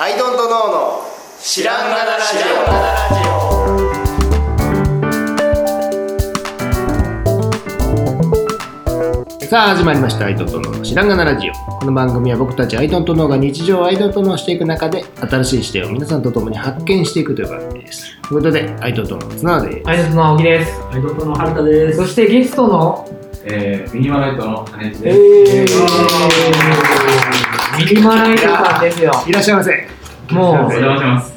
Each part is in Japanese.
アイドントノーの知らんがなラジさあ始まりました。アイドントノーの知らんがなラジオ。この番組は僕たちアイドントノーが日常をアイドントノーしていく中で新しい視点を皆さんと共に発見していくという番組です。ということでアイドントノーの綱でアイドルの青木です。アイドルの春田です。そしてゲストの、えー、ミニマライトの羽地えです。ミニマライトさんですよ。いらっしゃいませ。もう、お邪魔します。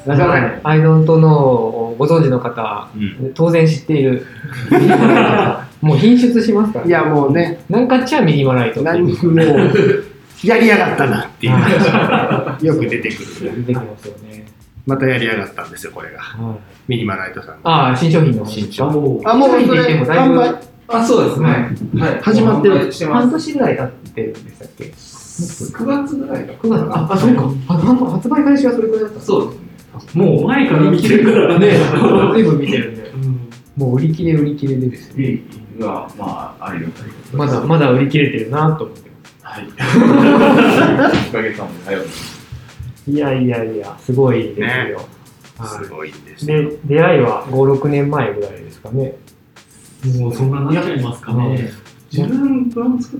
アイドントノーをご存知の方、うん。当然知っている。ミニマライトさん。もう品質しますから、いやもうね。なんかっちゃミニマライト何もう やりやがったなっていう。話よく出てくる。出てきますよね。またやりやがったんですよこれが。はい、ミニマライトさんがああ、新商品の。話新商あもあもうそいぶ販売。あ、そうですね。はい。始まってる。半す。年ぐらい経ってるんでしたっけ？9月ぐらいか。9月あ、あ、そうか。あなんか発売開始はそれくらいだったそうですね。もう前から見てるからね、随分見てるんで。もう売り切れ売り切れでですよ。利益が、まあ、ありがたいまだまだ売り切れてるなと思ってまはい。1ヶ月間も早い。す。いやいやいや、すごいですよ。すごいんですい、よで、出会いは5、6年前ぐらいですかね。もうそんななっちゃいますかね。自分プラン作っ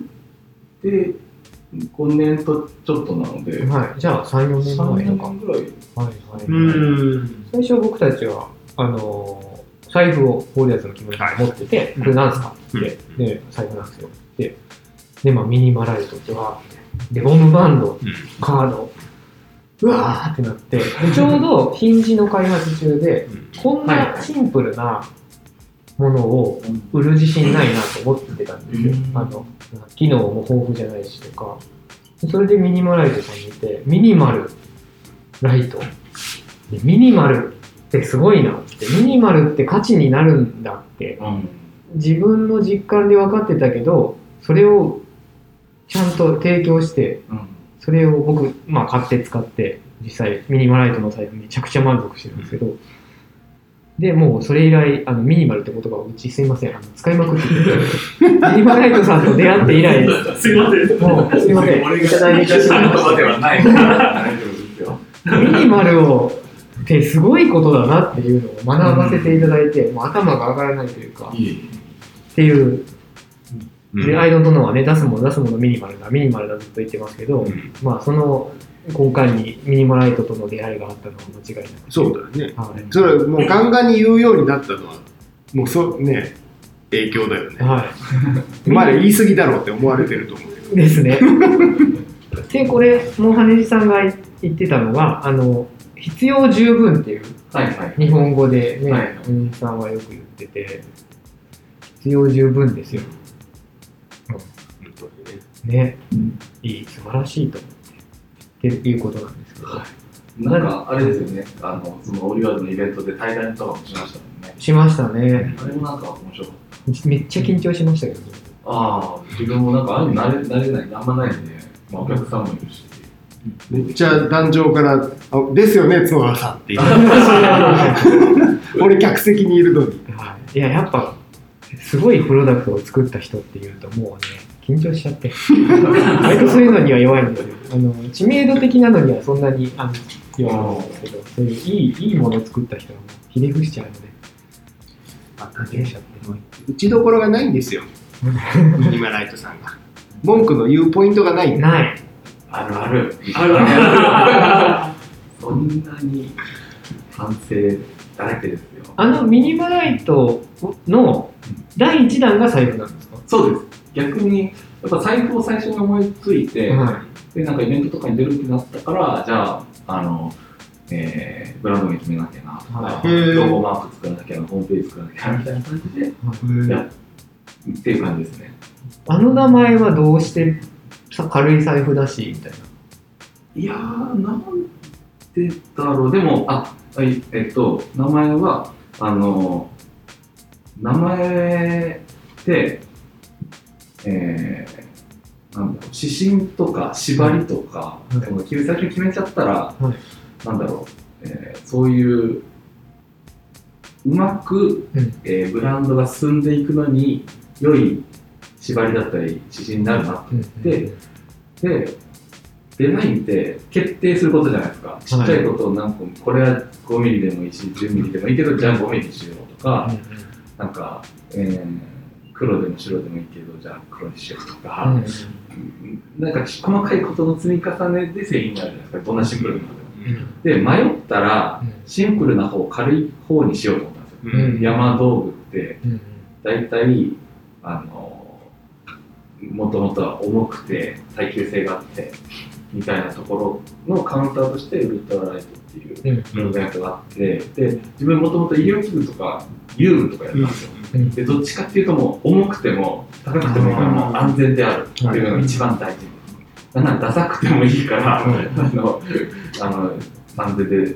て5年とちょっとなので、はい、じゃあ3、4年3前とか。年ぐらい。はいはい、うん。最初僕たちは、あのー財布をフォーリアーズの木村さんが持ってて、これなんすかって。言って、で、財布なんですよ。って。で、まあ、ミニマライトっては、で、ゴムバンド、カード、うわーってなって、でちょうど ヒンジの開発中で、こんなシンプルなものを売る自信ないなと思ってたんですよ。うんあの、機能も豊富じゃないしとか。それでミニマライトさん見て、ミニマルライト。でミニマルってすごいなって、ミニマルって価値になるんだって、うん。自分の実感で分かってたけど、それをちゃんと提供して、うん。それを僕、まあ、買って使って、実際、ミニマライトの財布めちゃくちゃ満足してるんですけど、で、もうそれ以来、あのミニマルって言葉をうちすいません、あの使いまくってて、ミニマライトさんと出会って以来、すいません。もうすいません、いただいてい。た。ミニマルをってすごいことだなっていうのを学ばせていただいて、もう頭が上がらないというか、いえ。いっていう、うんで、アイドントノーはね、出すもの出すものミニマルだ、ミニマルだずっと言ってますけど、うんまあ、その交換にミニマライトとの出会いがあったのは間違いなくそうだよねはい。それもうガンガンに言うようになったのはもうそね影響だよねはい。まだ言い過ぎだろうって思われてると思うけどですね。で、これ、もう羽地さんが言ってたのが、あの、必要十分っていう、はいはい。日本語でね、はい羽地さんはよく言ってて、必要十分ですよ。ねね。いい、素晴らしいと思って。っていうことなんですけど、なんか、あれですよね。あの、そのオリワーズのイベントで対談とかもしましたもんね。しましたね。あれもなんか面白かった。めっちゃ緊張しましたけど、ああ、自分もなんか、ああいうの慣れ慣れない、あんまないんで、まあ、お客さんもいるし。めっちゃ壇上から「あですよね角田さん」って言う 俺客席にいるのにはい、いや、やっぱ、すごいプロダクトを作った人っていうと、もうね、緊張しちゃって。割とそういうのには弱いんですよ。あの知名度的なのにはそんなにあの弱いんですけど、そういういいいいものを作った人はもうひれ伏しちゃうので、バカげしちゃって打ちどころがないんですよミニマライトさんが文句の言うポイントがないない。あるある。あるある。そんなに反省だらけですよ。あのミニマライトの第1弾が財布なんですか、そうです。逆に、やっぱ財布を最初に思いついて、はで、なんかイベントとかに出るってなったから、じゃあ、あの、えー、ブランド名決めなきゃなとか、ロゴマーク作らなきゃな、ホームページ作らなきゃなみたいな感じで、うんやっていう感じですね。あの名前はどうしてさ軽い財布だしみたいな。いやー、なんでだろう。でも、あ、はい、えっと、名前は、あの、名前って、えー、なんだろう、指針とか縛りとか、い。でも最初に決めちゃったら、はい。なんだろう、えーそういう、うまく、うん。えーブランドが進んでいくのに良い縛りだったり指針になるなって。うんででデザインって決定することじゃないですか。ちっちゃいことを何個も、これは5ミリでもいいし、10ミリでもいいけど、じゃあ5ミリにしようとか、なんか、えー黒でも白でもいいけど、じゃあ黒にしようとか、なんか細かいことの積み重ねで製品になるじゃないですか、どんなシンプルなので迷ったら、シンプルな方、軽い方にしようと思ったんですよ。うん。山道具って、大体、あの、もともとは重くて、耐久性があって、みたいなところのカウンターとして、ウルトラライトっていうプロジェクトがあって、で、自分もともと医療器具とか遊具とかやったんですよ。で、どっちかっていうともう重くても高くてもいいからもう安全であるっていうのが一番大事。なんならダサくてもいいから、あの、あの、安全で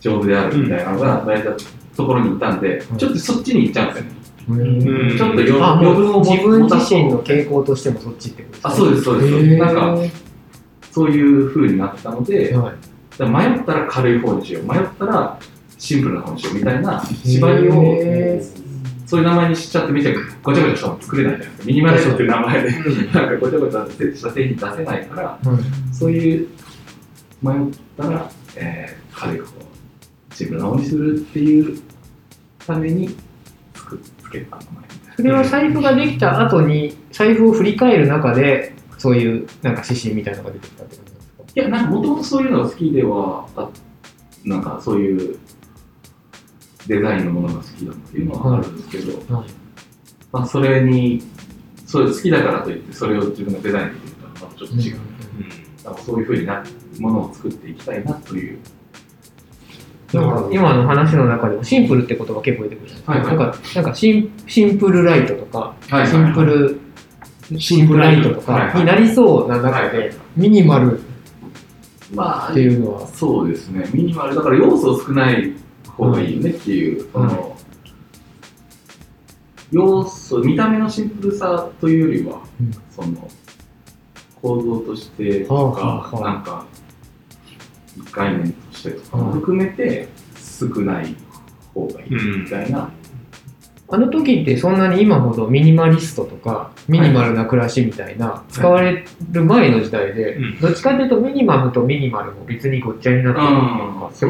丈夫であるみたいなのが大事なところにいたんで、ちょっとそっちに行っちゃうんですよね。うん。ちょっとよあ、もう余自分自身の傾向としてもそっちってことですかあ、そうです、そうです。なんか、そういう風になったので、はい。迷ったら軽い方にしよう、迷ったらシンプルな方にしようみたいな縛りを、へそういう名前にしちゃってめちゃごちゃごちゃしたの作れないじゃないですか。ミニマリストっていう名前で、なんかごちゃごちゃした製品出せないから、はいそういう迷ったら、えー、軽い方、シンプルな方にするっていうために作っつけた名前。それは財布ができた後に財布を振り返る中でそういうなんか指針みたいなのが出てきたってことですか？いや、なんかもともとそういうのが好きではあ、なんかそういうデザインのものが好きだっていうのはあるんですけど、はい。まあ、それに、そういう好きだからといって、それを自分がデザインできるとはまたちょっと違う。なんかそういうふうになものを作っていきたいなという。か今の話の中でもシンプルって言葉結構出てくるじゃないですか。はいはい。なんかなんかシンシンプルライトとか、はいシンプル、シンプルライトとかになりそうな中で、ミニマルまっていうのは、そうですね、ミニマル、だから要素少ない方がいいよねっていう、その要素、見た目のシンプルさというよりは、うん。その構造としてはとか、あはあはあ。なんか概念としてとかはあも含めて少ない方がいいみたいな、あの時ってそんなに今ほどミニマリストとかミニマルな暮らしみたいな使われる前の時代で、うん。どっちかというとミニマムとミニマルも別にごっちゃになってるう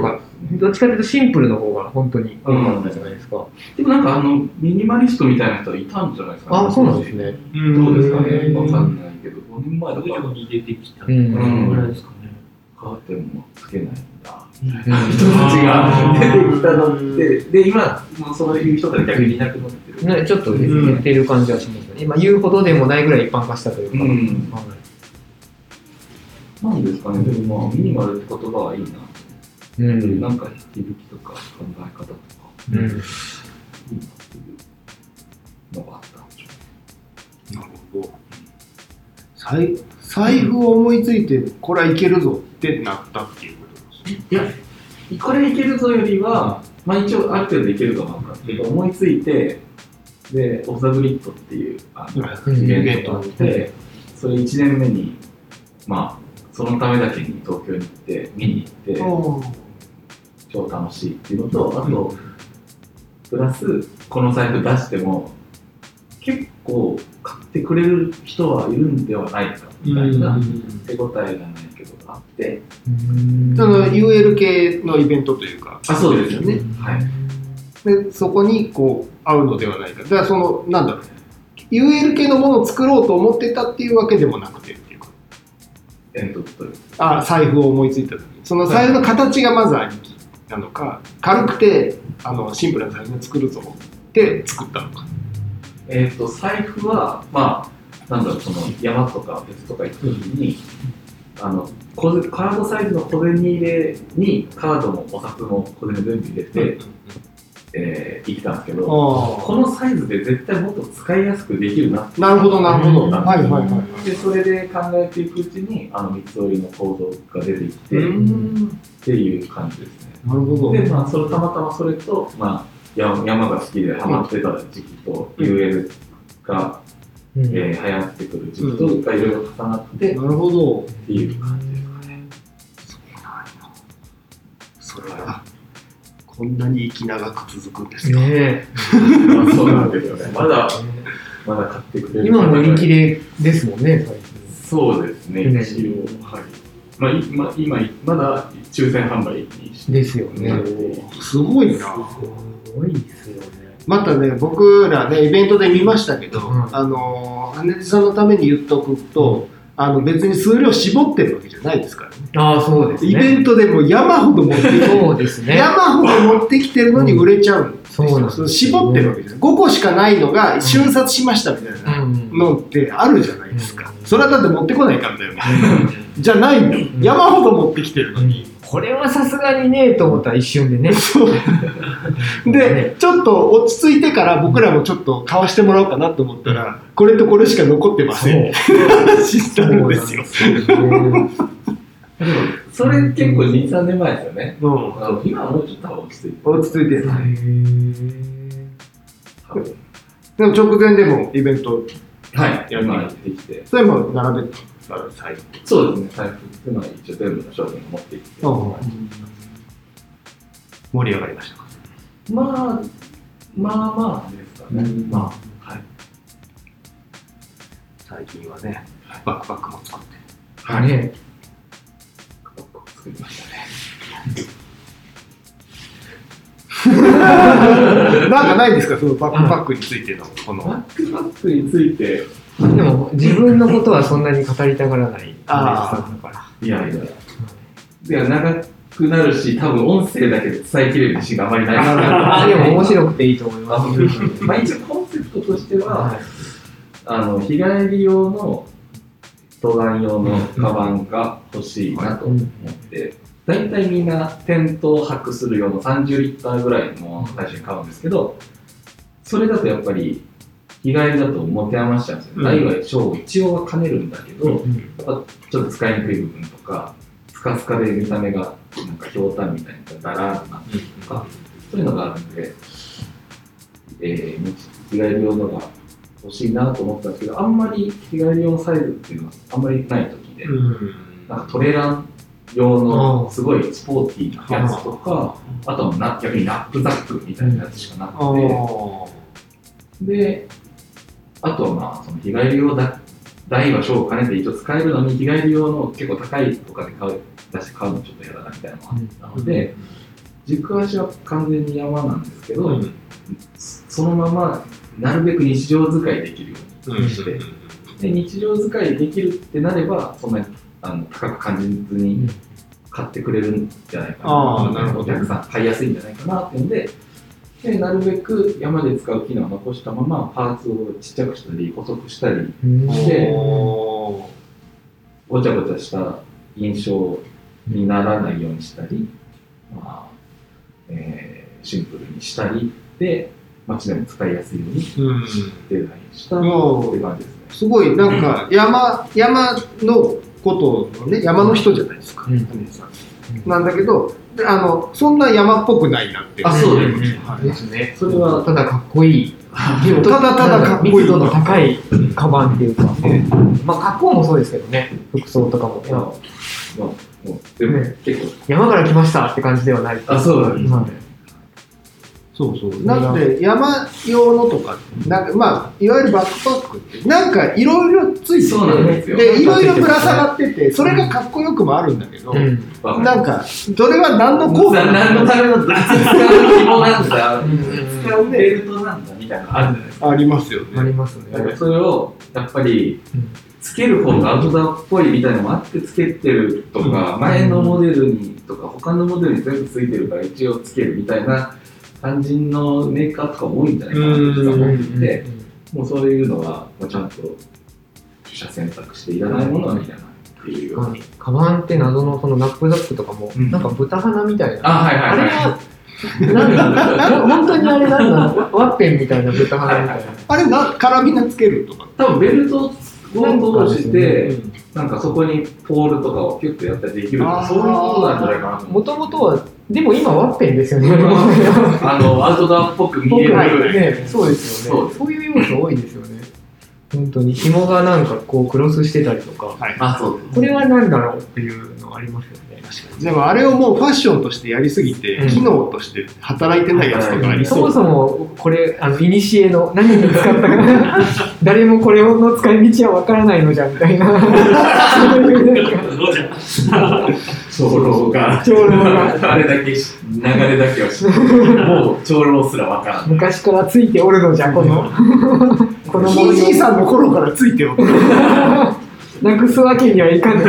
ん。とか、どっちかというとシンプルの方が本当に多かったじゃないですか。でもなんかあのミニマリストみたいな人はいたんじゃないですか、あ、そうなんですね。どうですかね、へーわかんないけど、5年前とか徐々に出てきたうんぐらいですかね。カーテンもつけないんだ。うん。人たちが出てきたのって、で、今、もうそういう人たち逆にいなくなってる。ね、ちょっと減ってる感じはしますよね。今言うほどでもないぐらい一般化したというか。うん。はいなんですかね、でもまあ、ミニマルって言葉はいいな。うん。なんか、響きとか考え方とか、うん。いいなっていうのがあったんでしょなるほど。財財布を思いついてこれはいけるぞってなったっていうこといや、これいけるぞよりは、まあ一応ある程度いけるかなっていうか、思いついて、で、オフ・ザ・グリッドっていうあのうん。イベントがあって、それ1年目に、まあ、そのためだけに東京に行って、見に行って、超楽しいっていうのと、あと、プラス、この財布出しても、結構買ってくれる人はいるんではないかみたいな手応えがないけどあって、その UL 系のイベントというかあ、そうですよね。はい。でそこにこう合うのではないか。だからそのなんだろう。UL 系のものを作ろうと思ってたっていうわけでもなくてっていうか。えっと、とあ財布を思いついた時に。その財布の形がまずありきなのか軽くてあのシンプルな財布を作るぞって作ったのか。えっと、財布は、まあ、なんだろう、その山とか別とか行くときに、あの、カードサイズの小銭入れにカードもお札も小銭全部入れて、えー、生きたんですけど、あこのサイズで絶対もっと使いやすくできるなって。なるほどなるほど。うん。はいはいはい。はいで、それで考えていくうちに、あの、三つ折りの構造が出てきて、っうん。ていう感じですね。なるほど。で、まあ、それたまたまそれと、まあ、山山が好きでハマってた時期と、うん。UL が、うんえー流行ってくる時期とがいろいろ重なって、っなるほどていう感じですかね。それがこんなに息長く続くんですか、ねそうなんですよね。まだ、まだ買ってくれる今も売り切れれですもんね、最近そうですね、ね一応。はい。まあ、いまあ、今、まだ抽選販売にしてですよね。すごいな。すごいですよね。またね、僕らね、イベントで見ましたけど、うんあの、羽根さんのために言っとくと、あの別に数量絞ってるわけじゃないですからね。ああ、そうですね。イベントでも山ほど持ってきて、そうですね。山ほど持ってきてるのに売れちゃうんですよそうなんですよね絞ってるわけじゃない。5個しかないのが瞬殺しましたみたいなうんのってあるじゃないですか。うんそれはだって持ってこないからだよ。じゃないんだ山ほど持ってきてるのに。これはさすがにねえと思ったら一瞬でね。で、ちょっと落ち着いてから僕らもちょっと買わしてもらおうかなと思ったら、これとこれしか残ってません。話したんですよ。そ れ結構2、3年前ですよね。うん。今はもうちょっと落ち着いて。落ち着いてでも直前でもイベント、はい、やる今やってきて。それも並べてそうですね、財布っていうのは一応全部の商品を持ってきて。うん盛り上がりましたか？まあ、まあまあですかね。うんまあ、はい。最近はね、バックパックも作って。あね、作りましたね。なんかないですか？そのバックパックについての、この。バックパックについて、でも自分のことはそんなに語りたがらないあーさんだから。いやいや、いや長くなるし、多分音声だけで伝えきれる自信があまりないあでも面白くていいと思いあます。まあ一応コンセプトとしては、はいあの日帰り用の登山用のカバンが欲しいなと思って、大体みんなテントを泊する用の30リッターぐらいのものを最初に買うんですけど、それだとやっぱり日帰りだと持て余しちゃうんですよ。うん。大は小一応は兼ねるんだけど、うんやっぱちょっと使いにくい部分とか、スカスカで見た目がなんかひょうたんみたいなダラーっとなってるとか、そういうのがあるんで、えー、日帰り用のが欲しいなと思ったんですけど、あんまり日帰り用のサイズっていうのはあんまりない時で、なんかトレラン用のすごいスポーティーなやつとか、あとはな逆にナップザックみたいなやつしかなくて、で、あとはまあ、その日帰り用だ大は小を兼ねて一応使えるのに、日帰り用の結構高いとかで買う出して買うのちょっと嫌だなみたいなのがあったので、軸足は完全に山なんですけど、そのままなるべく日常使いできるようにして、で日常使いできるってなれば、そんなにあの高く感じずに買ってくれるんじゃないかな、お客さん買いやすいんじゃないかなっていうので、でなるべく山で使う機能を残したまま、パーツをちっちゃくしたり、細くしたり、うんでおごちゃごちゃした印象にならないようにしたり、まあえーシンプルにしたりで、街でも使いやすいようにデザインしたっていう感じですね。すごいなんか山山のことのね山の人じゃないですか、うん。さんなんだけどであのそんな山っぽくないなってあそうですんですね。それはただかっこいい。ただただかっこいい密度の高いカバンっていうかえ。まあ格好もそうですけどね。服装とかも。まあ、でもね結構、山から来ましたって感じではない。あ、そうなんですはいね。そうそう。なんで山用のとかなんかまあいわゆるバックパックってなんかいろいろついててそうなんですよ。でいろいろぶら下がっててそれがかっこよくもあるんだけど、うん。なんかそれは何の効果な何のための使う紐なんだ、うん。使うベルトなんだみたいなのあるじゃないですか。ありますよね。ありますね。だからそれをやっぱりうん。つける方がアウトドアっぽいみたいなのもあってつけてるとか、前のモデルにとか他のモデルに全部ついてるから一応つけるみたいな感じのメーカーとかも多いんじゃないかなって思ってもうそういうのはもうちゃんと取捨選択していらないものはいらないっていうような。カバンって謎のそのナップザックとかも、うんなんか豚鼻みたいな。あ、はいはいはい。あれ？は、なんだろう？本当にあれなんだワッペンみたいな豚鼻みたいな。あれなカラビナつけるとか？多分ベルトを通して、うんなんかそこにポールとかをキュッとやったりできるそういうことなんじゃないかなも。ともとは、でも今ワッペンですよね。あの、アウトドアっぽく見え僕る。ね、そうですよね。そう。いう要素多いですよね。本当に。紐がなんかこうクロスしてたりとか、あ、そう。これは何だろうっていうのありますよね。でもあれをもうファッションとしてやりすぎて、うん。機能として働いてないやつとかありそう。そもそもこれ、あの、いにしえの何に使ったか、誰もこれの使い道はわからないのじゃみたいな、そういうなんか？長老が、長老が。あれだけし、流れだけは知ってる。もう長老すらわからん。昔からついておるのじゃ、この、このひいじいさんの頃からついておる。なくすわけにはいかない。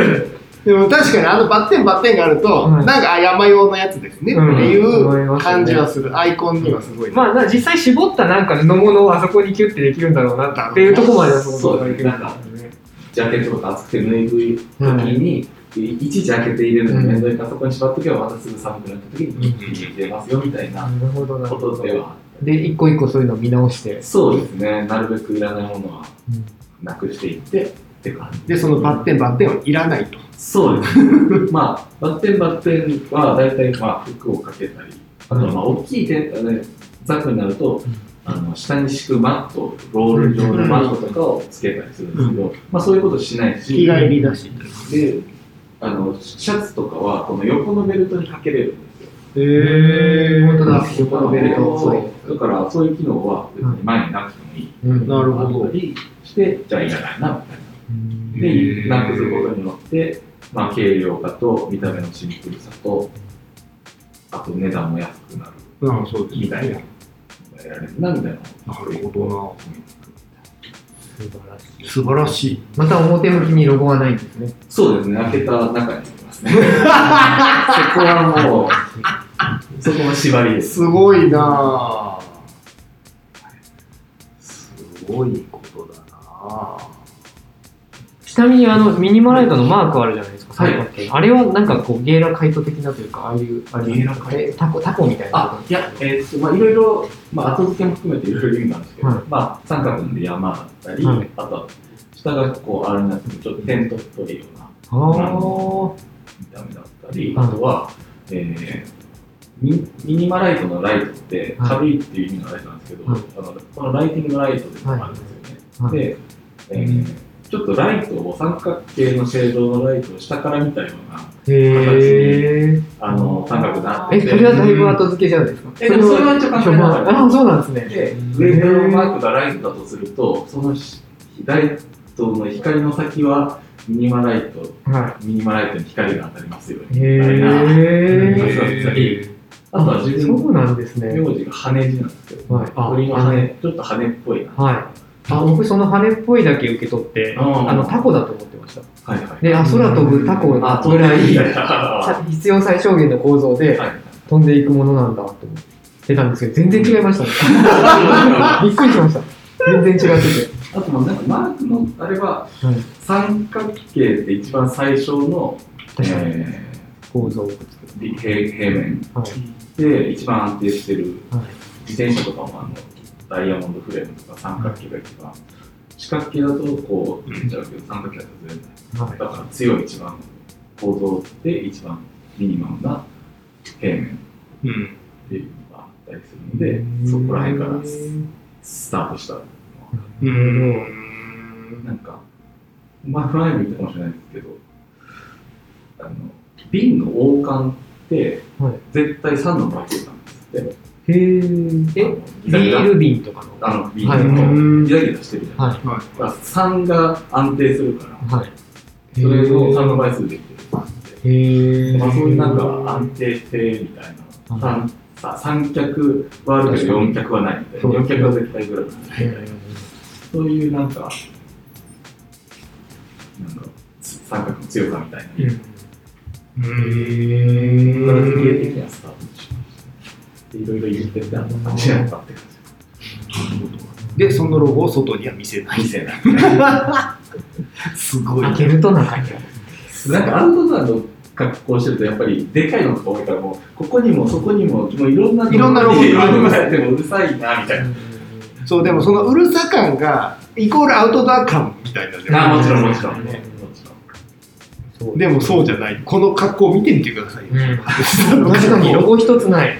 でも確かにあのバッテンバッテンがあると、はいなんかあ山用のやつですね、うん。っていう感じはする。アイコンにはすごい、まあ、な実際絞ったなんか布物をあそこにキュッてできるんだろうなっていうところまでは想像ができるんだろうね。ジャケットとか厚くて縫いぐい時に、いちいち開けて入れるのめんどいから、そこに縛っとけばまたすぐ寒くなった時に入れますよみたいななるほどなるこ。とでは。で、一個一個そういうのを見直して。そうですね。なるべくいらないものはなくしていってって感じ。でそのバッテンバッテンはいらないとそうです。まあ、バッテンバッテンは大体まあ服をかけたり、あとはまあ大きいテン、ね、ザクになると、あの下に敷くマット、ロール状のマットとかをつけたりするんですけど、まあそういうことしないし、日帰りだしで、あのシャツとかはこの横のベルトにかけれるんですよ。へ本当だ、横のベルト。そうだからそういう機能は別に前になくてもいい。うんなるほどして、じゃあいらないなみたいな。で、なくすことによって、まあ、軽量化と見た目のシンプルさと、あと値段も安くなるうんそうですみたいな、やられるなみたいな。なるほど。素晴らしいまた表向きにロゴはないんですね。そうですね、開けた中にありますね。そこはもう、そこも縛りです。すごいなあすごいことだなあちなみにあのミニマライトのマークあるじゃないですか、はい三角形。あれはなんかこうゲーラカイト的なというか、ああいう、あれゲーラカイえタコ、タコみたいな。あ、いや、えーっと、まあ、いろいろ、まあ、後付けも含めていろいろ意味があるんですけど、はい。まあ、三角の山だったり、はい。あとは、下がこう、あれになってるちょっとテントっぽいようなあ見た目だったり、はい。あとは、えーミミニマライトのライトってはい。軽いっていう意味のライトなんですけど、はい。あのこのライティングライトでもあるんですよね。はい。で、えーちょっとライトを三角形のシェードのライトを下から見たようなーへー。あの三角になってえ、それはだいぶ後付けじゃないですか？えでもそれは一応関係なかったあ、そうなんですね。で上のマークがライトだとするとそのしライトの光の先はミニマライトはミニマライトに光が当たりますよい。みたいな。あとは自分そうなんですね。名字が羽地なんですけど、はいあ鳥の羽、ちょっと羽っぽいな。はい。あ、僕その羽っぽいだけ受け取って、うんあの、タコだと思ってました。はいはい。で、あ、空飛ぶタコあ、ぐらい、必要最小限の構造でい。飛んでいくものなんだと思ってたんですけど、全然違いましたね。びっくりしました。全然違ってて。あと、なんかマークの、あれは、はい三角形って一番最初の、え構造平平面はい。で一番安定してるはい。自転車とかもあのダイヤモンドフレームとか三角形が一番四角形だとこうずれちゃうけど三角形だとずれない。はい。だから強い一番構造で一番ミニマムな平面うんっていうのがあったりするのでそこら辺からスタートしたうんなんかまあ前も言ったかもしれないですけどあの瓶の王冠ってはい。絶対3の倍数なんですってへー。え、あのビール瓶とかの？あの瓶はい。のギザギザしてるじゃないはい。はい。だから3が安定するからはい。それの3の倍数できてるへー。まあ、そういうなんか安定性みたいな、三さ三脚はあるけど四脚はないみたいな、そう四脚は絶対ぐらいないみたいな、そういうなんか、なんか三角の強さみたいな、うん。うん力付け的にはスタートしました。でいろいろ言ってて、あの感じだったって感でそのロゴを外には見せなじ。い見せない。すごい開けると中にある。なんかアウトドアの格好してると、やっぱりでかいのが多いから、もうここにもそこにも、もういろんなとこいろんなロゴがありますでもうるさいなみたいな。そうでもそのうるさ感がイコールアウトドア感みたいなんであもちろんもちろん。もねでもそうじゃないこの格好を見てみてくださいよ、うん 確かにロゴ一つない。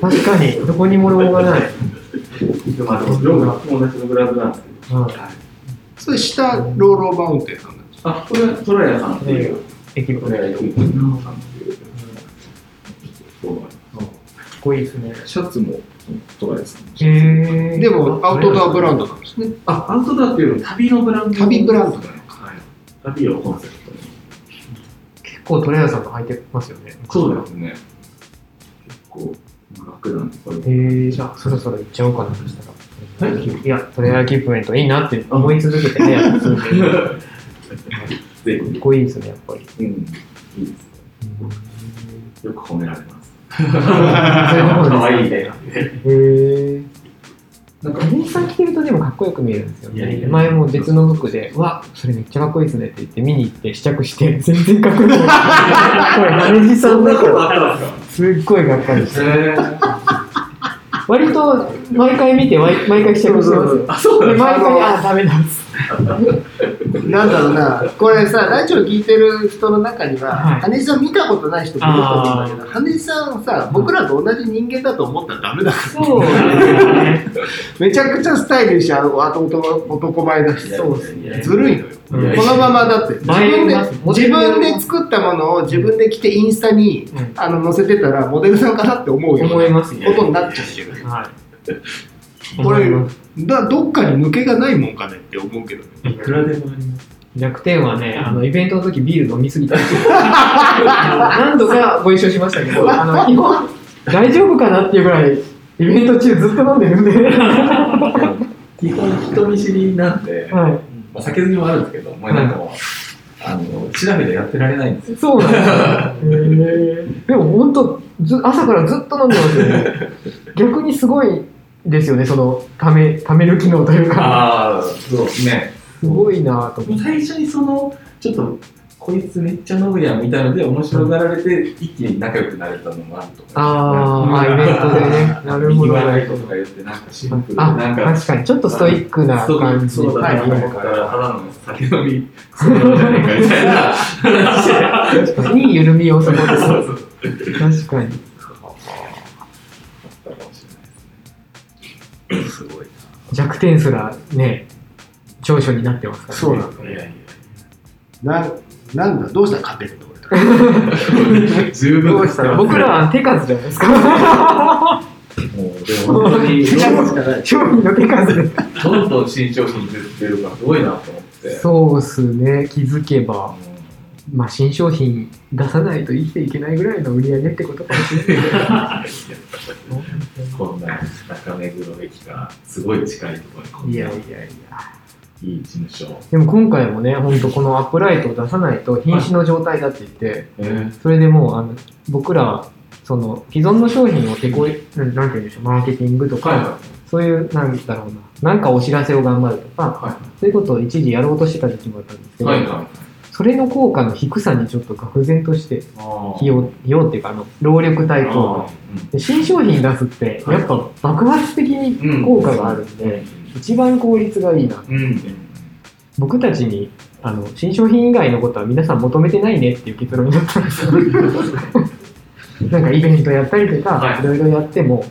確かに、どこにもロゴがない。でまあでも量が同じのブランドなんですけど、はいそれ下ローローマウンテンさんなんですかあ、これはトライアさんっていう、駅トライアさんっていう、こいいですね。シャツもトライアさん。へでもアウトドアブランドなんですねあ、アウトドアっていうのは旅のブランド。旅ブランドだよ。はい。旅をコンセプトに。構トさんと履いてますよね。そうですね。結構楽なんで、これ。えー、じゃあそろそろ行っちゃおうかなとしたら。いや、トレアエキップメントいいなって思い続けてね、数年かぜっこいいですね、やっぱり。ひ、うん、いいですね。よく褒められます。そういうところです可愛いね。へーなんか、さん着てるとでもかっこよく見えるんですよ前も別の服で、うわ、それめっちゃかっこいいですねって言って見に行って試着して、全然かっこよくない。これ、さんだか？ら、すっごいがっかりして。か割と毎回見て、毎毎回試着してますよ。あ、そう毎回、あ、ダメなんです。なんだろうな、これさ、ラジオ聞いてる人の中には、はい。羽地さん見たことない人もいると思うんだけど、羽地さんさ、僕らと同じ人間だと思ったらダメだから。そう。めちゃくちゃスタイルし、あの後男前だし、そうですね。ずるいのよ。うん。このままだって。自分で自分で作ったものを自分で着てインスタにうん。あの載せてたらモデルさんかなって思うよ思いますね。ことになっちゃってるはい。これだどっかに抜けがないもんかねって思うけどねいくらでもあります。弱点はね、あのイベントの時ビール飲みすぎた。何度かご一緒しましたけど、あの基本大丈夫かなっていうぐらいイベント中ずっと飲んでるんで。は基本人見知りなんで、い。まあ、酒好きもあるんですけど、もうなんかもう、あの、調べてやってられないんですよ。そうなんですよ。へーでも本当ず朝からずっと飲んでますよね。逆にすごいですよね、そのためためる機能というか。ああ、そうね。すごいなと思って。最初にその、ちょっと、こいつめっちゃ飲むやんみたいので面白がられて、一気に仲良くなれたのもあると思います。あーあ、イベントでね。なるほど。言わないことか言って、なんかシンプルで、あ、なんか、確かに、ちょっとストイックな感じ。そうだなとはい思ったら、ただの酒飲み、そうじゃねえかみたいな話で。確かに いい緩みをそこで。そうそう確かに。弱点すらね、長所になってますからね。そうなんだいやいやななんだ？どうした？ら勝てるの俺 十分どうした？ら僕らは手数じゃないですか。もう、でも本当に、商品の手数で。どんどん新商品出てるからすごいなと思って。そうっすね、気づけば。うんまあ、新商品出さないと生きていけないぐらいの売り上げってことかもしれない。こんな中目黒駅からすごい近いところにいやいやいや。いい事務所。でも今回もね、本当このアップライトを出さないと瀕死の状態だって言って、えそれでもうあの僕ら、その既存の商品を手こい、なんなんて言うんでしょう、マーケティングとか、はそういう、なんだろうな、なんかお知らせを頑張るとか、はそういうことを一時やろうとしてた時期もあったんですけい。ど、はいはそれの効果の低さにちょっと愕然として、い。費用、費用っていうか、あの、労力対効果。で新商品出すって、やっぱ爆発的に効果があるんで、一番効率がいいな。うん。うん。僕たちに、あの、新商品以外のことは皆さん求めてないねっていう結論になったんですよ。なんかイベントやったりとか、はいいろいろやっても、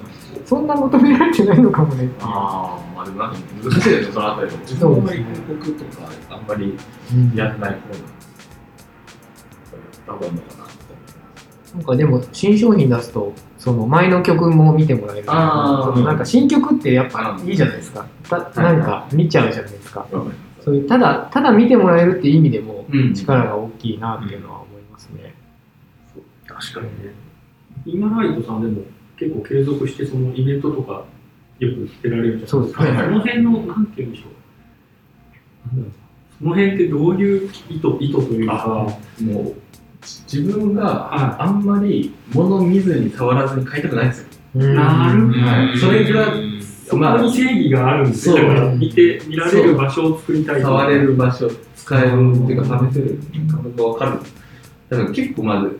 そんな求められてないのかもね。ああ、まあでもなんか難しいですね、そのあたりでも。自分はあんまり広告とかあんまりやらない方が、やった方がいいのかな。ってなんかでも新商品出すとその前の曲も見てもらえるそのなんか新曲ってやっぱいいじゃないですか。たなんか見ちゃうじゃないですか。思います。そういうただただ見てもらえるっていう意味でもうん。力が大きいなっていうのは思いますね、確かにね。今ライトさんでも結構継続してそのイベントとかよく出られるじゃないですか。そうですね。その辺の、なんていうんでしょう。なん。だろうその辺ってどういう意図、意図というか、もう、自分がはあんまり物見ずに触らずに買いたくないんですよ。うん。なるほど。はいそれがそこに正義があるんですよ。そう。だから見て、見られる場所を作りたいと触れる場所、使えるっていうか、試せる感覚がわかる。だから結構まず、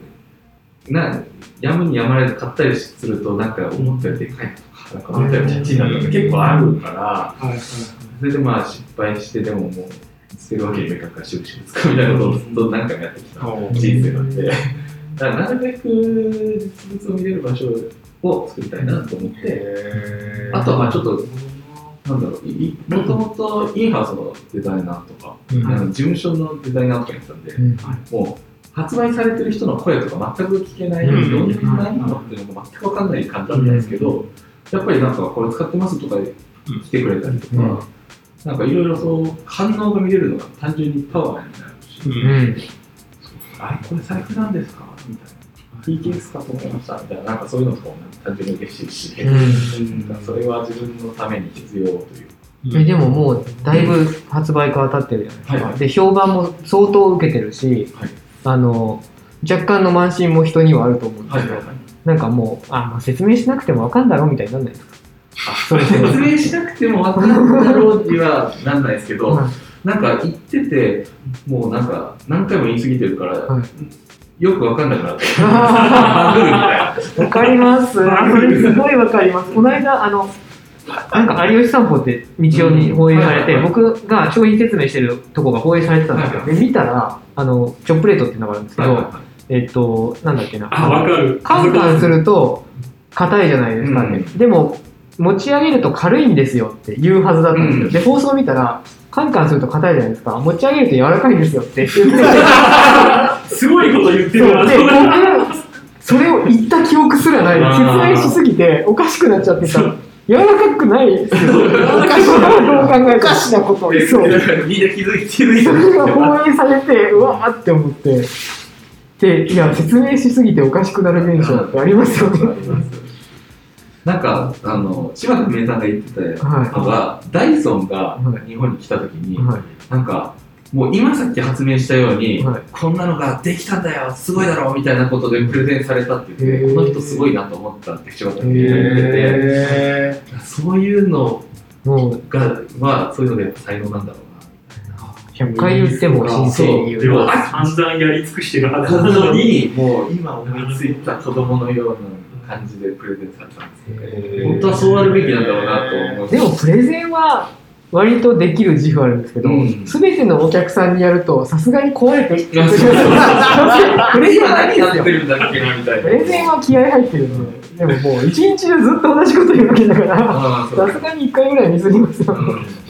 な、やむにやまれず買ったりすると、なんか思ったよりでかいなとか、なんか思ったよりちっちゃいなとか結構あるから、はいはい。それでまあ失敗してでももう、捨てるわけにもいかんから、しぶしぶ使うみたいなことをずっと何回もやってきた人生なんで、だからなるべく実物を見れる場所を作りたいなと思って、あとはまあちょっと、なんだろう、いもともとインハウスのデザイナーとか、うん。あの事務所のデザイナーとかやってたんで、うん。もう発売されてる人の声とか全く聞けない、うん。どんなデザインなのっていうのが全く分かんない感じだったんですけど、やっぱりなんかこれ使ってますとか来てくれたりとか、うんなんかいろいろそう反応が見れるのが単純にパワーになるし、うん。あれこれ財布なん。ですかみたいな。キーケースかと思いましたみたいな、なんかそういうのとかも単純に嬉しいし、うん。それは自分のために必要という。えでももうだいぶ発売から経ってるじゃないですか、はいはい。で評判も相当受けてるし、はい。あの若干の慢心も人にはあると思うんですけど、なんかもうあ、まあ、説明しなくても分かんだろうみたいになんないですか？説明しなくても分かるだろうにはなんないですけど、はいなんか言ってて、もうなんか何回も言い過ぎてるから、はいよく分かんなくなって。わかります。それすごいわかります。この間、あの、なんか有吉散歩って日曜に放映されて、僕が商品説明してるとこが放映されてたんですよ。はいで、見たら、あの、チョッププレートっていうのがあるんですけど、えっと、なんだっけな。あ、わかる。カンカンすると硬いじゃないですか、ねうんでも、持ち上げると軽いんですよって言うはずだったんですよ。うんで、放送見たら、カンカンすると硬いじゃないですか。持ち上げると柔らかいんですよって言ってて、すごいこと言ってるな。で、僕、それを言った記憶すらない。説明しすぎて、おかしくなっちゃってさ、柔らかくないですよ。おかしなどう考えおかしなことをそう。みんな気づいて気づいそれがて放映されて、うわーって思って。で、いや、説明しすぎておかしくなる現象ってありますよね。なんか、あの、柴田文江さんが言ってたはいのが、ダイソンがはい日本に来た時に、はい。なんか、もう今さっき発明したように、はいこんなのができたんだよ、すごいだろみたいなことでプレゼンされたって言って、この人すごいなと思ったって柴田文江が言ってて、へそういうのもう、が、まあ、そういうのでやっぱ才能なんだろうな。100回言っても新鮮に言でもう。散々やり尽くしてるはずななのに、のに、もう今思いついた子供のような感じでプレゼンされたんですよ。へー本当はそうあるべきなんだろうなと思う。でも、プレゼンは、割とできる自負あるんですけどうん、すべ、てのお客さんにやると、さすがに壊れて、プレゼン今は何やって。るんだっけなみたいな。プレゼンは気合入ってるんで、でももう一日中ずっと同じこと言うわけだから、さすがに一回ぐらいミスりますよ。うん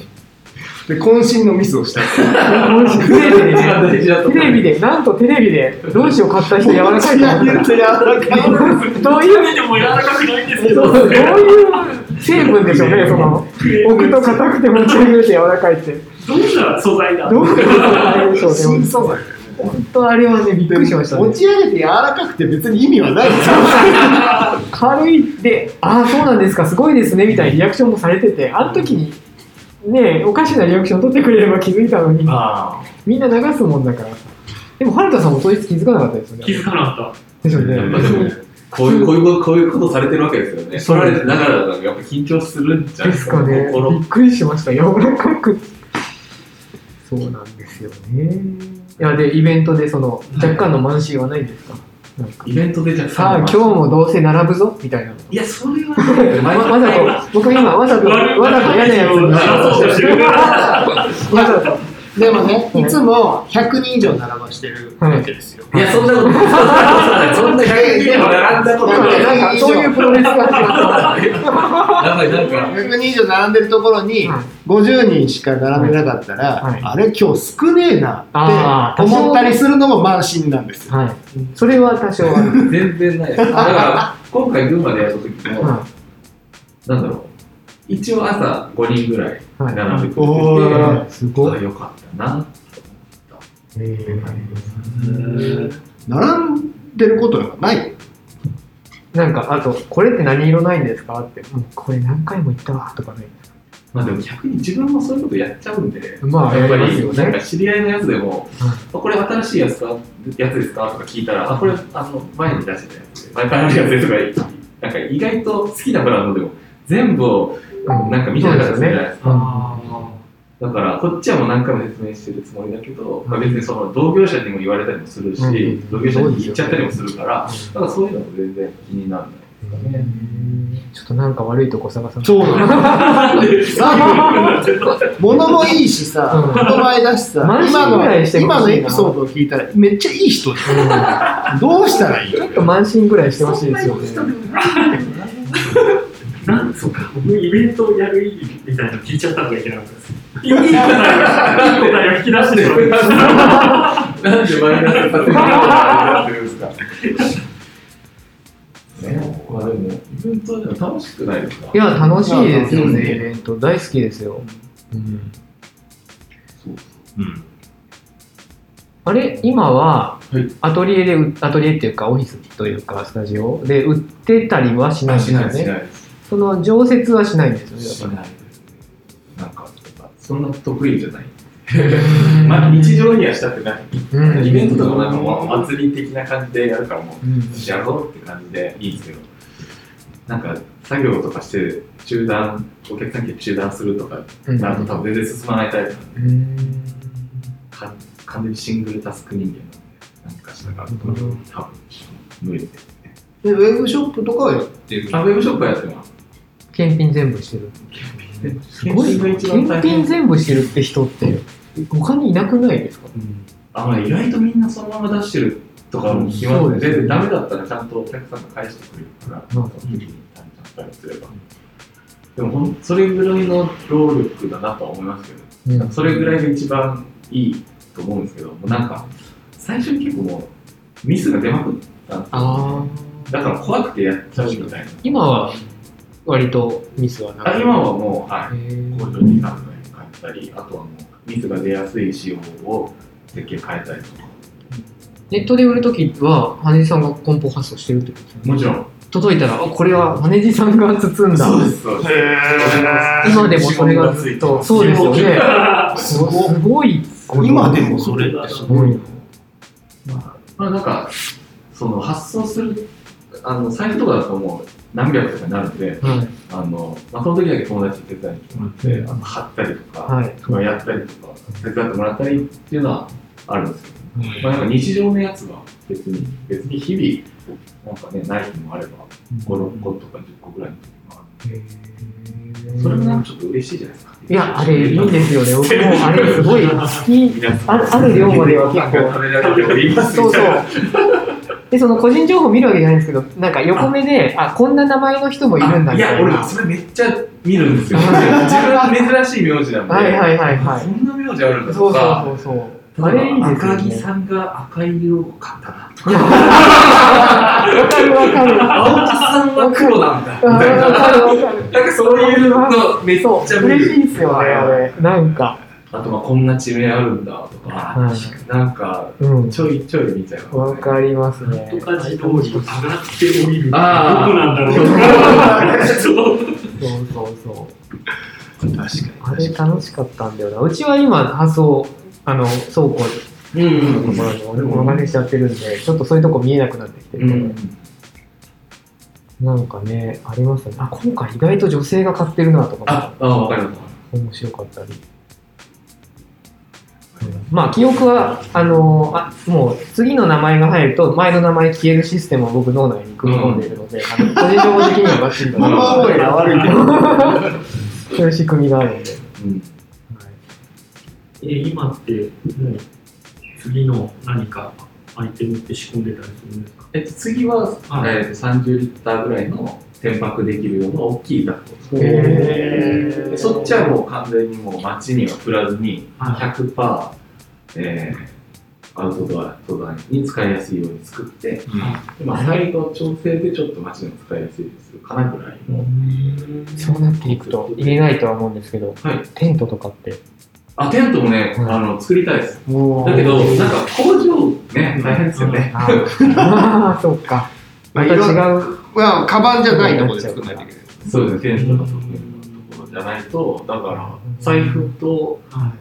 で渾身のミスをしたテレビで一番大事だと思うね、テレビで、なんとテレビで、どうしよう買った人柔らかいと思ったら、柔らかいどういう、でも柔らかくないんですけど、そうどういう成分でしょうね、その、置くと硬くて持ち上げると柔らかいって。どんな素材だどういうこでしょうね、新素材本当あれはね、びっくりしましたね持。ち上げて柔らかくて別に意味はないですよ軽いで、ああ、そうなんですか、すごいですね、みたいなリアクションもされてて、あの時に、ねおかしなリアクション取ってくれれば気づいたのに、あみんな流すもんだから。でも、春田さんも当日気づかなかったですよね。気づかなかっですよね。あ。まあでもねこういう、こういうこと、こういうことされてるわけですよね。取られてながらだとやっぱ緊張するんじゃないですかね。心びっくりしました。柔らかく。そうなんですよね。いや、で、イベントで、その、若干の慢心はないんですかなんか？イベントでじゃあさあ、今日もどうせ並ぶぞ？みたいな。いや、それはね、わわざと、僕今、わざと、わざと。嫌なやつにわざと。でもねいつも100人以上並ばしてるわけですよ、いや、そんなことない。そんな100人も並んだことない。なんか、そういうプロレスが始まった。やばい、なんか、100人以上並んでるところにはい50人しか並んでなかったら、はいあれ今日少ねえなって思ったりするのも慢心なんですよ。はい。それは多少ある。全然ないです。だから、今回群馬でやった時も、はなんだろう、一応朝5人ぐらいはい。並んでくおれてー。て、すごい。あよかったな。並んでることなんかない？なんか、あと、これって何色ないんですか？って、もうこれ何回も言ったわとかね。まあでも逆に自分もそういうことやっちゃうんで、まあやっぱり、なんか知り合いのやつでも、あこれ新しいやつか？やつですか？とか聞いたら、あ、これあの前に出してたやつで、前からあるやつですとか、なんか意外と好きなブランドでも全部をうん。なんか見てなかったじゃないですか。うん。だから、こっちはもう何回も説明してるつもりだけど、まあ、別にその同業者にも言われたりもするし、うん。同業者に言っちゃったりもするから、だからそういうのも全然気にならない。ですかね。ちょっとなんか悪いとこ探さない。そうなの。物もいいしさ、うん。人前だしさ、慢今心ぐらいしてのほしいな。今のエピソードを聞いたらめっちゃいい人。どうしたらいい？ちょっと慢心ぐらいしてほしいですよね。なんそうか、僕イベントをやる意味みたいなの聞いちゃったのがいけなかったです。いい答えを、いい答えを引き出してしまった。なんでマイナスさせるになってるんですか？ね、まあでも、イベントでも楽しくないですかいや、楽しいですようんね、イベント。大好きですよ。うんあれ、今は、はいアトリエでう、アトリエっていうか、オフィスというか、スタジオで売ってたりはしないんですよしないしね。その常設はしないんですよね。しなんか、そんな得意じゃない。まあ、日常にはしたくない。うんイベントとかもなんか祭り的な感じでやるからもう、うんやろうって感じでいいんですけど、なんか作業とかして中断、お客さん来て中断するとかうんなると多分全然進まないタイプなんで、うんか完全にシングルタスク人間なんで、なんかしたから、多分無理ですね。でウェブショップとかはやってるあ、ウェブショップはやってます。検品全部してる。すごいな。検品全部してるって人って、他にいなくないですか？あのね意外とみんなそのまま出してるとかも聞きますね。全然ダメだったらちゃんとお客さんが返してくれるから、うん日々にちゃすれば。でもほん、それぐらいの労力だなとは思いますけど、うんそれぐらいが一番いいと思うんですけど、もうなんか、最初に結構もう、ミスが出まくったんですよ。ああ。だから怖くてやっちゃうみたいな。今は割とミスはなあ今はもう、はい。工場にたり、あとはもう、ミスが出やすい仕様を設計変えたりとか。ネットで売るときは、羽地さんが梱包発送してるってことですね。もちろん。届いたら、あこれは羽地さんが包んだ。そうです、そうです。今でもそれがずっと、そうですよね。すごすごい。今でもそれってすごいなまあなんか、その発送する、あの、財布とかだともう何百とかになるんで、はい。あの、まあ、その時だけ友達に手伝いに来てもらって、うんあの貼ったりとか、はい。まあやったりとか、手伝ってもらったりっていうのはあるんですけど、まあなんか日常のやつは別に、別に日々、なんかね、ない日もあれば、5、6個とか10個ぐらいの時もある。それもなんかちょっと嬉しいじゃないですか。いや、あれいいんですよね。僕もあれすごい好き。ある量までは結構。そうそう。で、その個人情報見るわけじゃないんですけど、なんか横目で、あ、こんな名前の人もいるんだいや、みたいな。俺、それめっちゃ見るんですよ。自あ分珍しい名字なんで。はいはいはいはいこんな名字あるんだそう。そうそうそう。あれいいですよ赤木ね。さんが赤い色を買ったな。わかるわかる。青木さんは黒なんだ。みわかるたいな。わかる。なんかそういうのめっちゃそう、見る。嬉しいですよね、あれ。なんか。あと、まあこんな地名あるんだとか、はいなんか、うん。ちょいちょい見ちゃいます、ね。わかりますね。とか自動に上がって降りる。どこなんだろう。そうそうそう。確かあれ楽しかったんだよな。うちは今、発送、あの、倉庫うんのところに俺もお金しちゃってるんで、ちょっとそういうとこ見えなくなってきてる。なんかね、ありましたね。あ、今回意外と女性が買ってるなとかあ、あ、わかります。面白かったり。まあ、記憶は、あのあ、もう次の名前が入ると、前の名前消えるシステムを僕脳内に組み込んでいるので、あの個人情報的にはバッチリだな。悪いけどそういう仕組みがあるんで。うん。え今って、もう次の何かアイテムって仕込んでたりするんですか？えっと、次は、はい。えっと、30リッターぐらいの転泊できるような大きいダクトを作るへでそっちはもう完全にもう街には振らずにはい。100%、えーアウトドア登山に使いやすいように作って、でまあ、最後調整でちょっと街でも使いやすいでするかなぐらいの、そうなっていくと、入れないとは思うんですけど、はい、テントとかって？あテントもね、うん。あの作りたいです。もだけどなんか工場ね大変ですよね、あ あ、そうか。また違う。まあ、カバンじゃないところで作らないといけない。そうですね。テントとかそういうところじゃないとだから財布とは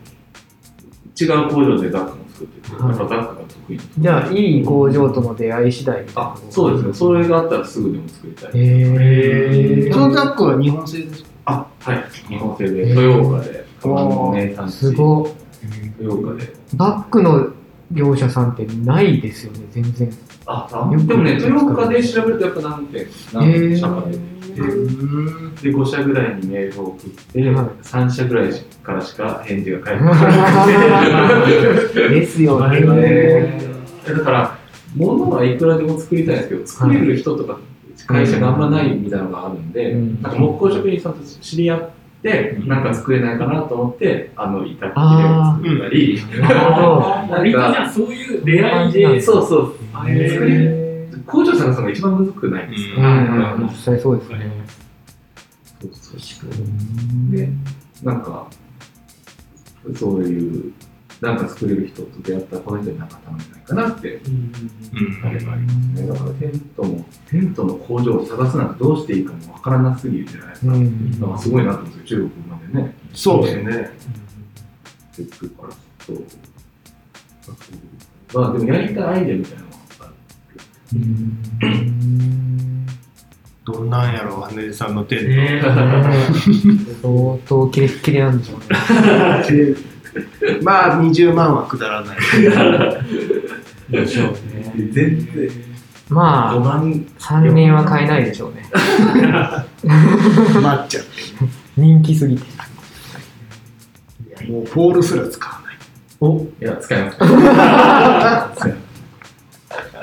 違う工場でザックも作ってて、はい。やっぱザックが得意じゃあ、いい工場との出会い次第。あそうですね。それがあったらすぐでも作りたい。へそのザックは日本製ですか？あはい。日本製で豊岡で。カバンの名産地すごい。豊岡で。バッグの業者さんってないですよね、全然。ああでもね豊岡で調べるとやっぱ何点何社か出てきて、で5社ぐらいにメールを送って、はい。3社ぐらいからしか返事が返ってこなくて ですよね。ね。だから物はいくらでも作りたいんですけど作れる人とか会社があんまないみたいなのがあるんで、うん。なんか木工職人さんと知り合って、なんか作れないかなと思ってあの板切れを作ったり、なるほど。い。割とじゃあそういう出会いで、そうそう。へー。作れ工場さんがその一番むずくないですか、うん。うん、実際そうですね。そうそうでなんかそういうなんか作れる人と出会ったらこの人になんか頼めないかなって。うん。あればありますね。だからテントも、テントの工場を探すなん。かどうしていいかもわからなすぎるじゃないですか。うん。だからすごいなと思うん。ですよ、中国までね。そうですね。っていくから、そう。まあでもやりたいアイデアみたいなのがある。どん。なん。やろう、羽根さん。のテンね相当キレッキレなん。でしょうね。まあ、20万はくだらない。でしょうね。全然、まあ、5万、3年は買えないでしょうね。待っちゃって。人気すぎて。もうポールすら使わない。おいや、使います。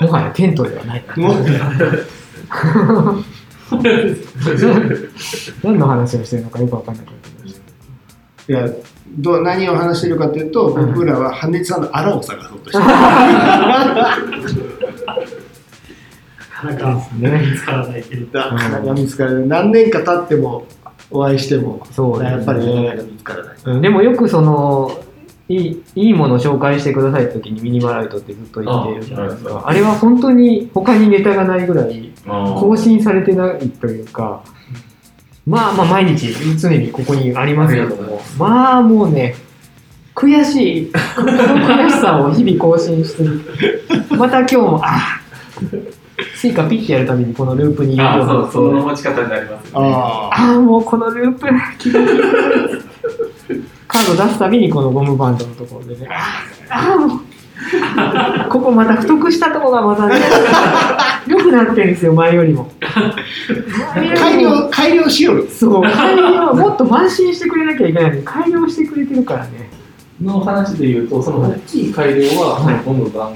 もはやテントではない。もう 何の話をしてるのかよくわかんなくなってきました。いやどう何を話してるかというと、うん。僕らは羽根さんのあらを探そうとしてる。なかなか見つからないけど。なか。なか見つからない。何年か経ってもお会いしても、そうね。やっぱり見つからない。うん。でもよくそのいいいいものを紹介してくださいって時にミニマライトってずっと言ってるじゃないですあかあれは本当に他にネタがないぐらいあ更新されてないというかまあまあ毎日常にここにありますけども。まあもうね悔しい。この悔しさを日々更新してる。また今日もあスイカピッてやるたびにこのループに入れあようとそう、その持ち方になりますよね。ああ。ああ、もうこのループ、カード出すたびにこのゴムバンドのところでね、ああ、もう、ここまた太くしたとこがまたね、良くなってるんですよ、前よりも。改良、改良しよる。そう、改良、もっと慢心してくれなきゃいけないのに、改良してくれてるからね。の話で言うと、その大きい改良は、はいゴムバン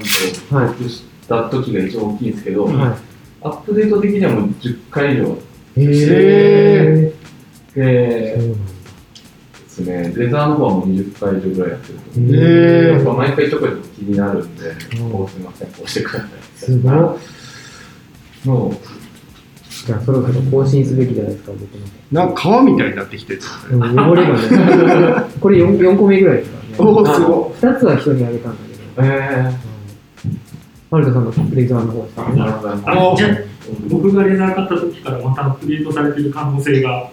ドをはい隠した時が一番大きいんですけど、はアップデート的にはもう10回以上い。へでですね、レザーの方はもう20回以上ぐらいやってると思うへーやっぱ毎回ちょこちょこ気になるんで、うんこうすみません、こうしてください。すごい。のじゃあ、そろそろ更新すべきじゃないですか、僕の。なんか川みたいになってきてる。うん汚れがね、これ 4, 4個目ぐらいですからね。おお、すご2つは人にあげたんだけど。えマルトさんのレザーの方ですか？ー、なるほど。あじゃあ僕がレザー買った時からまたアップデートされてる可能性が。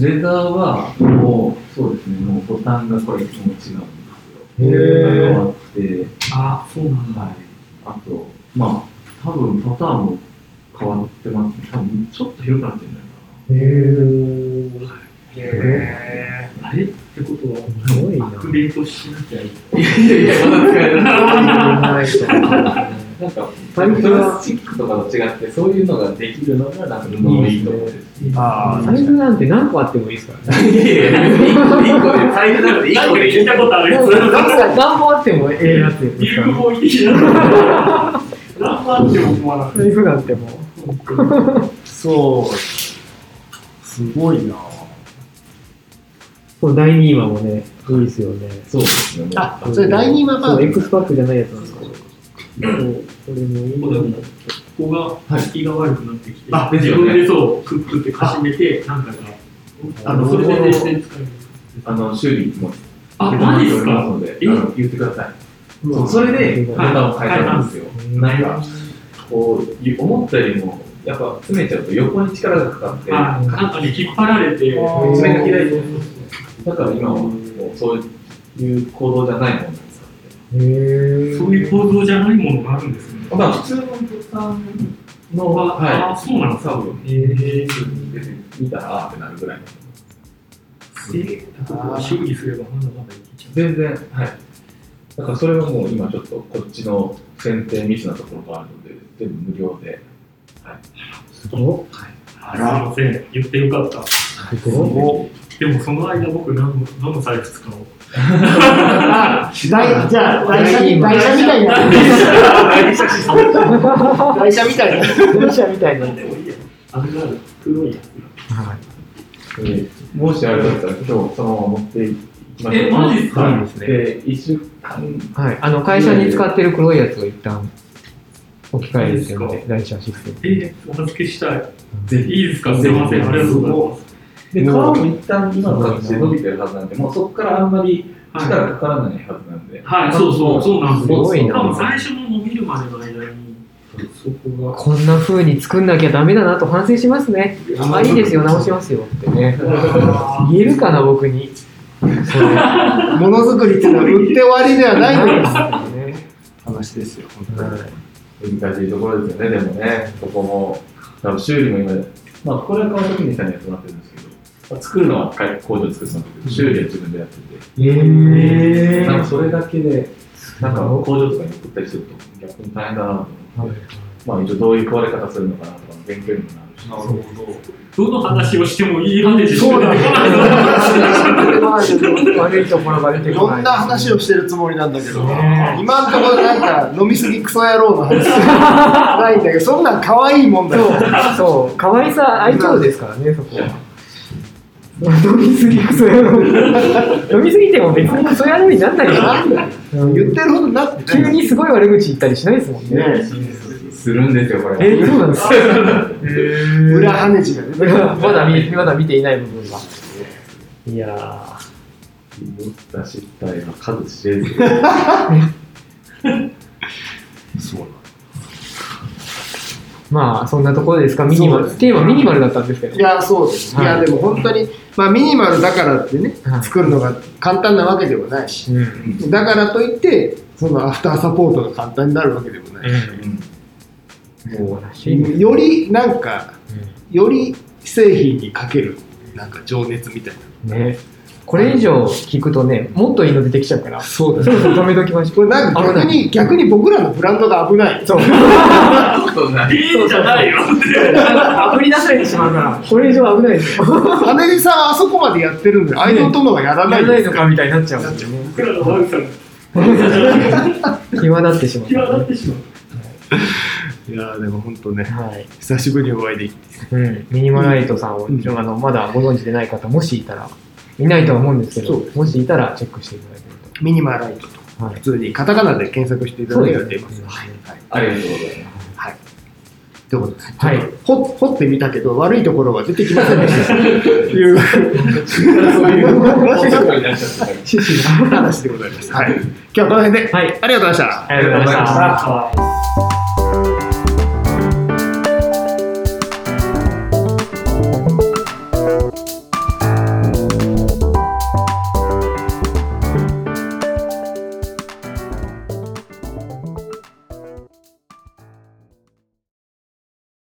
レザーはもう、そうですね、もうボタンがこれも違うんですよ。へー変わって、あ、そうなんだ。はい。あと、まあ、多分パターンも変わってますね。多分ちょっと広くなってるんじゃないかな。へへあれってことは、すごいなアップデートしなきゃいけいやいや、まだ使え ない。なんか、プラスチックとかと違って、そういうのができるのが、なんか布のいいところです。い。ああ、財布なんて何個あってもいいですからね。いやいや、1個で、財布なので1なんか個でいい。聞いたことあるやつ。何本あってもええやつ。何番あっても困らない。財布なんてもう。そう。すごいな。この第2話もね、いいですよね。そうですね。あ、それ第2話バそう、ージョン X パックじゃないやつなんですけど。これもいいよね。ここが引きが悪くなってきて、あ自分でそう、クックってかしめて、なんかが、あの、それで全然使える。あの、修理も。あ、マジですか？ので、あの言ってください。そう、それで、ネはいタを変えたんですよ。なんか、こう、思ったよりも、やっぱ詰めちゃうと横に力がかかって、あ、なんかね、引っ張られて、ー爪が開いてだから今はもうそういう行動じゃないものなんですへーそういう構造じゃないものがあるんですね。まあ普通のボタンの、あ、はあそうなんい、ですか。多分、えー、出て見たらってなるぐらいの。えー、修理すればまだまだいけちゃう。全然、はい。だからそれはもう今ちょっとこっちの選定ミスなところがあるので、全部無料で。すごあすいません、言ってよかった。い。すごい。でもその間僕何の、どの財布使おう。あ、大じゃあ、台車みたいな。台車みたいな。電車みたいな。でもいいや。あれがある黒いやつ。はい。でもしあれだったら今日そのまま持っていきましょう。えマジっすかですねで、1週間、はい。あの、会社に使ってる黒いやつを一旦置き換えるっていうので、台車システム。え、お預けしたい。ぜひ。いいですか？すいません、ありがとうございます。で、皮も一旦今の形で伸びてるはずなんで、もうそこからあんまりはい力かからないはずなんで、はい、そうそう、そうなんですよ。多分最初の伸びるまでの間に、そこが。こんな風に作んなきゃダメだなと反省しますね。あ、いいですよ、直しますよ。ってね。言えるかな、僕に。ものづくりっていうのは売って終わりではないんです。ないですよね。話ですよ本当に。はい。難しいところですよね、でもね、そこも、多分修理も今、まあ、これは川崎にさんにやってもらってるんです作るのは工場で作るけど、修理は自分でやってて、えなんかそれだけで、なんか工場とかに送ったりすると、逆に大変だなと思って、まあ、一応どういう壊れ方するのかなとかの勉強にもなるし、なるほど。どの話をしてもいい話しかそうなん出てこない悪いところが出ていこない。ろんな話をしてるつもりなんだけど、ね今のところなんか飲みすぎクソ野郎の話ないんだけどそんなん可愛いもんだよそう、そう、可愛さ愛嬌ですからね、そこは。飲みすぎクソ野郎。飲みすぎても別にクソ野郎になんないよ。言ってるほどになって急にすごい悪口言ったりしないですもんね。するんですよ、これ。え、そうなんですか。裏羽地が出てくるまだ見まだ見ていない部分が。いや持った失態は数知れず。そうーまあそんなところですか？ミニマル。テーマミニマルだったんですけど。いやそうです、はいい、やでも本当にまあミニマルだからってね、はい作るのが簡単なわけではないし、うん。だからといってそのアフターサポートが簡単になるわけでもないし、もうらしい。よりなんかより製品にかけるなんか情熱みたいなね。これ以上聞くとね、もっといいの出てきちゃうから。そうそろそろ止めときましょう。これなんか逆に逆に僕らのブランドが危ないそう。そうない。いいんじゃないよって。あぶり出されてしまうから、これ以上危ないですよ。羽根さんはあそこまでやってるんでアイドルとのがやらないやらないのかみたいになっちゃうんですよね。僕らの悪さが際立ってしまう。際立ってしまう。いやーでも本当ねはい。久しぶりにお会いできてうん。ミニマライトさんを、うんあのまだご存知でない方、もしいたら、いないとは思うんですけどもしいたらチェックしていただけるミニマライトとと。はい普。通にカタカナで検索していただければ出ますはいねはいありがとうございます。はい。ということで、はい掘掘ってみたけど、悪いところは出てきませんでした。というそういう。趣旨が。話でございます。はい。今日はこの辺で、はい。ありがとうございました。ありがとうございました。はい